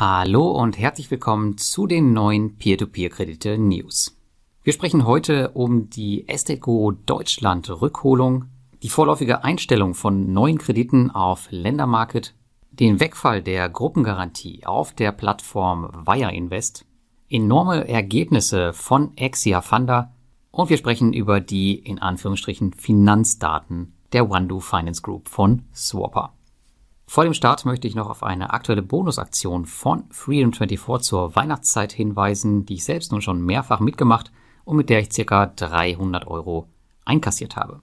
Hallo und herzlich willkommen zu den neuen Peer-to-Peer-Kredite News. Wir sprechen heute um die Guru Deutschland Rückholung, die vorläufige Einstellung von neuen Krediten auf Ländermarket, den Wegfall der Gruppengarantie auf der Plattform Wire Invest, enorme Ergebnisse von Exia Funda und wir sprechen über die in Anführungsstrichen Finanzdaten der OneDo Finance Group von Swapper. Vor dem Start möchte ich noch auf eine aktuelle Bonusaktion von Freedom24 zur Weihnachtszeit hinweisen, die ich selbst nun schon mehrfach mitgemacht und mit der ich circa 300 Euro einkassiert habe.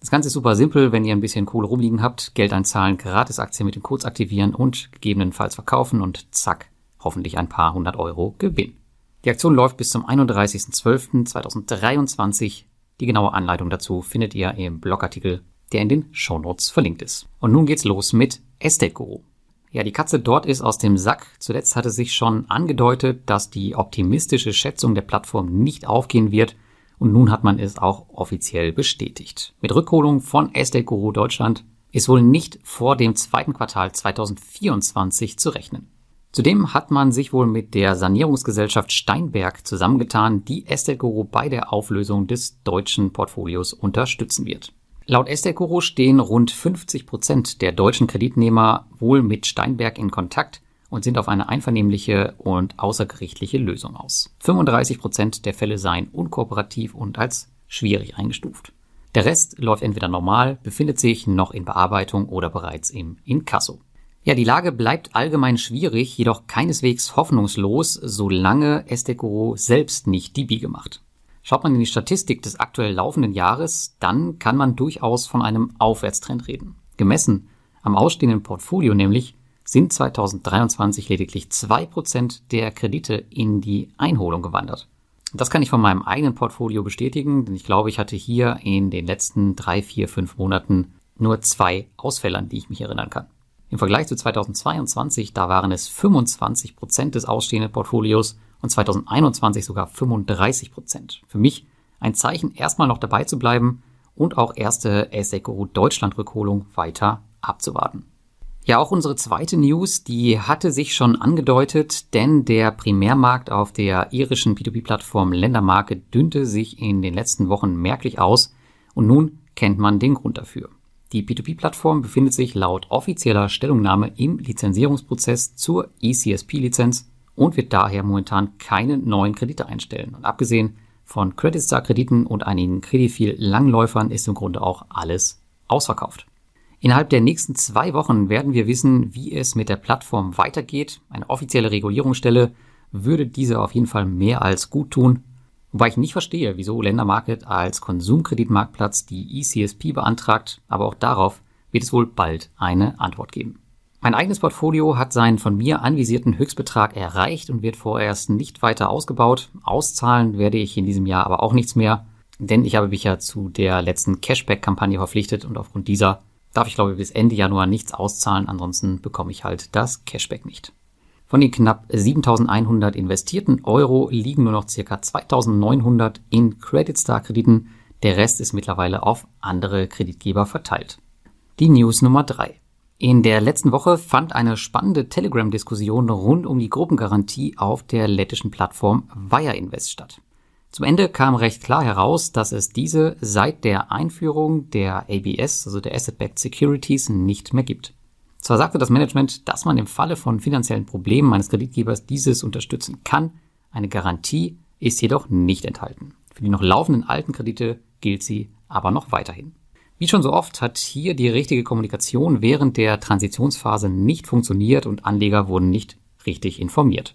Das Ganze ist super simpel, wenn ihr ein bisschen Kohle rumliegen habt, Geld einzahlen, Gratisaktien mit den Codes aktivieren und gegebenenfalls verkaufen und zack, hoffentlich ein paar hundert Euro Gewinn. Die Aktion läuft bis zum 31.12.2023. Die genaue Anleitung dazu findet ihr im Blogartikel, der in den Shownotes verlinkt ist. Und nun geht's los mit Estate Guru. Ja, die Katze dort ist aus dem Sack. Zuletzt hatte sich schon angedeutet, dass die optimistische Schätzung der Plattform nicht aufgehen wird und nun hat man es auch offiziell bestätigt. Mit Rückholung von Estate Guru Deutschland ist wohl nicht vor dem zweiten Quartal 2024 zu rechnen. Zudem hat man sich wohl mit der Sanierungsgesellschaft Steinberg zusammengetan, die Estate Guru bei der Auflösung des deutschen Portfolios unterstützen wird. Laut Estekuro stehen rund 50 Prozent der deutschen Kreditnehmer wohl mit Steinberg in Kontakt und sind auf eine einvernehmliche und außergerichtliche Lösung aus. 35 Prozent der Fälle seien unkooperativ und als schwierig eingestuft. Der Rest läuft entweder normal, befindet sich noch in Bearbeitung oder bereits im Inkasso. Ja, die Lage bleibt allgemein schwierig, jedoch keineswegs hoffnungslos, solange Estekuro selbst die die Biege macht. Schaut man in die Statistik des aktuell laufenden Jahres, dann kann man durchaus von einem Aufwärtstrend reden. Gemessen am ausstehenden Portfolio nämlich sind 2023 lediglich zwei Prozent der Kredite in die Einholung gewandert. Das kann ich von meinem eigenen Portfolio bestätigen, denn ich glaube, ich hatte hier in den letzten drei, vier, fünf Monaten nur zwei Ausfälle, an die ich mich erinnern kann. Im Vergleich zu 2022, da waren es 25 Prozent des ausstehenden Portfolios und 2021 sogar 35 Prozent. Für mich ein Zeichen, erstmal noch dabei zu bleiben und auch erste Esecoro Deutschland Rückholung weiter abzuwarten. Ja, auch unsere zweite News, die hatte sich schon angedeutet, denn der Primärmarkt auf der irischen P2P-Plattform Ländermarke dünnte sich in den letzten Wochen merklich aus und nun kennt man den Grund dafür. Die P2P-Plattform befindet sich laut offizieller Stellungnahme im Lizenzierungsprozess zur ECSP-Lizenz und wird daher momentan keine neuen Kredite einstellen. Und abgesehen von Credit Star Krediten und einigen Credifil Langläufern ist im Grunde auch alles ausverkauft. Innerhalb der nächsten zwei Wochen werden wir wissen, wie es mit der Plattform weitergeht. Eine offizielle Regulierungsstelle würde diese auf jeden Fall mehr als gut tun. Wobei ich nicht verstehe, wieso Ländermarket als Konsumkreditmarktplatz die ECSP beantragt, aber auch darauf wird es wohl bald eine Antwort geben. Mein eigenes Portfolio hat seinen von mir anvisierten Höchstbetrag erreicht und wird vorerst nicht weiter ausgebaut. Auszahlen werde ich in diesem Jahr aber auch nichts mehr, denn ich habe mich ja zu der letzten Cashback-Kampagne verpflichtet und aufgrund dieser darf ich glaube bis Ende Januar nichts auszahlen, ansonsten bekomme ich halt das Cashback nicht. Von den knapp 7100 investierten Euro liegen nur noch circa 2900 in Credit Star Krediten. Der Rest ist mittlerweile auf andere Kreditgeber verteilt. Die News Nummer drei. In der letzten Woche fand eine spannende Telegram-Diskussion rund um die Gruppengarantie auf der lettischen Plattform Wire Invest statt. Zum Ende kam recht klar heraus, dass es diese seit der Einführung der ABS, also der Asset-Backed Securities, nicht mehr gibt. Zwar sagte das Management, dass man im Falle von finanziellen Problemen eines Kreditgebers dieses unterstützen kann, eine Garantie ist jedoch nicht enthalten. Für die noch laufenden alten Kredite gilt sie aber noch weiterhin. Wie schon so oft hat hier die richtige Kommunikation während der Transitionsphase nicht funktioniert und Anleger wurden nicht richtig informiert.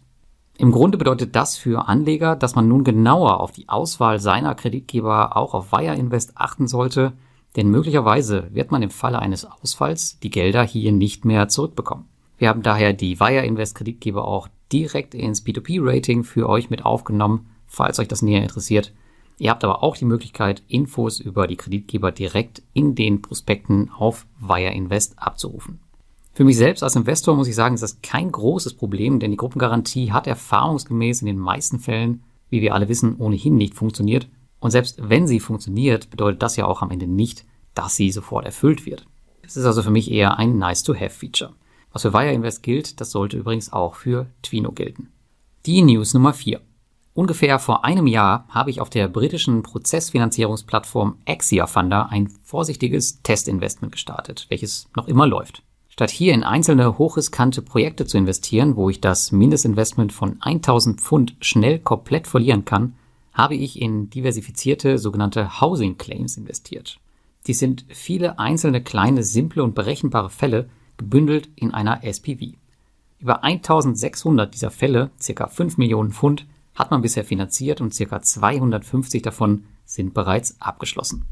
Im Grunde bedeutet das für Anleger, dass man nun genauer auf die Auswahl seiner Kreditgeber auch auf Wire Invest achten sollte, denn möglicherweise wird man im Falle eines Ausfalls die Gelder hier nicht mehr zurückbekommen. Wir haben daher die Wire Invest Kreditgeber auch direkt ins P2P-Rating für euch mit aufgenommen, falls euch das näher interessiert. Ihr habt aber auch die Möglichkeit, Infos über die Kreditgeber direkt in den Prospekten auf Wire Invest abzurufen. Für mich selbst als Investor muss ich sagen, ist das kein großes Problem, denn die Gruppengarantie hat erfahrungsgemäß in den meisten Fällen, wie wir alle wissen, ohnehin nicht funktioniert. Und selbst wenn sie funktioniert, bedeutet das ja auch am Ende nicht, dass sie sofort erfüllt wird. Es ist also für mich eher ein Nice-to-Have-Feature. Was für Wire Invest gilt, das sollte übrigens auch für Twino gelten. Die News Nummer 4. Ungefähr vor einem Jahr habe ich auf der britischen Prozessfinanzierungsplattform Axia Funder ein vorsichtiges Testinvestment gestartet, welches noch immer läuft. Statt hier in einzelne hochriskante Projekte zu investieren, wo ich das Mindestinvestment von 1000 Pfund schnell komplett verlieren kann, habe ich in diversifizierte sogenannte Housing Claims investiert. Dies sind viele einzelne kleine, simple und berechenbare Fälle gebündelt in einer SPV. Über 1600 dieser Fälle, circa 5 Millionen Pfund, hat man bisher finanziert und circa 250 davon sind bereits abgeschlossen.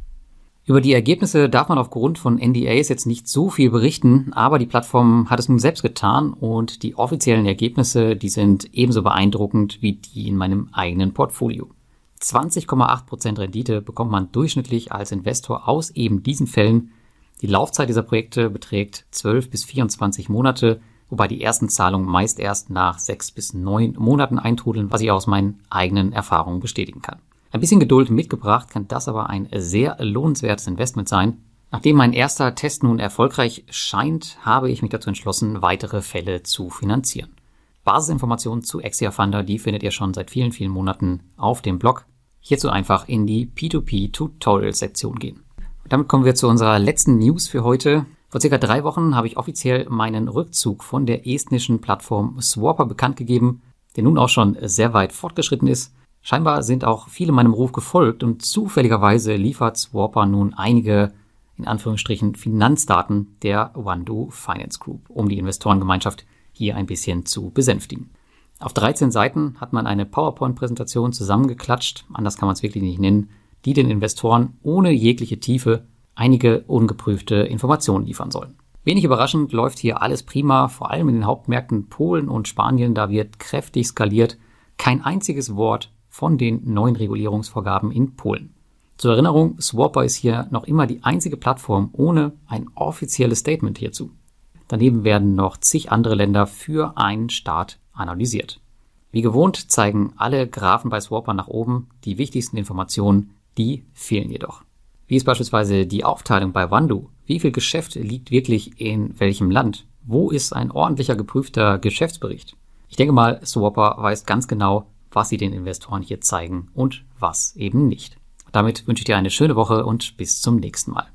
Über die Ergebnisse darf man aufgrund von NDAs jetzt nicht so viel berichten, aber die Plattform hat es nun selbst getan und die offiziellen Ergebnisse, die sind ebenso beeindruckend wie die in meinem eigenen Portfolio. 20,8% Rendite bekommt man durchschnittlich als Investor aus eben diesen Fällen. Die Laufzeit dieser Projekte beträgt 12 bis 24 Monate, wobei die ersten Zahlungen meist erst nach 6 bis 9 Monaten eintrudeln, was ich aus meinen eigenen Erfahrungen bestätigen kann. Ein bisschen Geduld mitgebracht kann das aber ein sehr lohnenswertes Investment sein. Nachdem mein erster Test nun erfolgreich scheint, habe ich mich dazu entschlossen, weitere Fälle zu finanzieren. Basisinformationen zu Exia Funder, die findet ihr schon seit vielen, vielen Monaten auf dem Blog. Hierzu einfach in die P2P Tutorial Sektion gehen. Damit kommen wir zu unserer letzten News für heute. Vor circa drei Wochen habe ich offiziell meinen Rückzug von der estnischen Plattform Swapper bekannt gegeben, der nun auch schon sehr weit fortgeschritten ist. Scheinbar sind auch viele meinem Ruf gefolgt und zufälligerweise liefert Swapper nun einige, in Anführungsstrichen, Finanzdaten der Wando Finance Group, um die Investorengemeinschaft hier ein bisschen zu besänftigen. Auf 13 Seiten hat man eine PowerPoint-Präsentation zusammengeklatscht, anders kann man es wirklich nicht nennen, die den Investoren ohne jegliche Tiefe einige ungeprüfte Informationen liefern sollen. Wenig überraschend läuft hier alles prima, vor allem in den Hauptmärkten Polen und Spanien, da wird kräftig skaliert. Kein einziges Wort von den neuen Regulierungsvorgaben in Polen. Zur Erinnerung, Swapper ist hier noch immer die einzige Plattform ohne ein offizielles Statement hierzu. Daneben werden noch zig andere Länder für einen Staat analysiert. Wie gewohnt zeigen alle Graphen bei Swapper nach oben, die wichtigsten Informationen, die fehlen jedoch. Wie ist beispielsweise die Aufteilung bei Wandu? Wie viel Geschäft liegt wirklich in welchem Land? Wo ist ein ordentlicher geprüfter Geschäftsbericht? Ich denke mal, Swapper weiß ganz genau, was sie den Investoren hier zeigen und was eben nicht. Damit wünsche ich dir eine schöne Woche und bis zum nächsten Mal.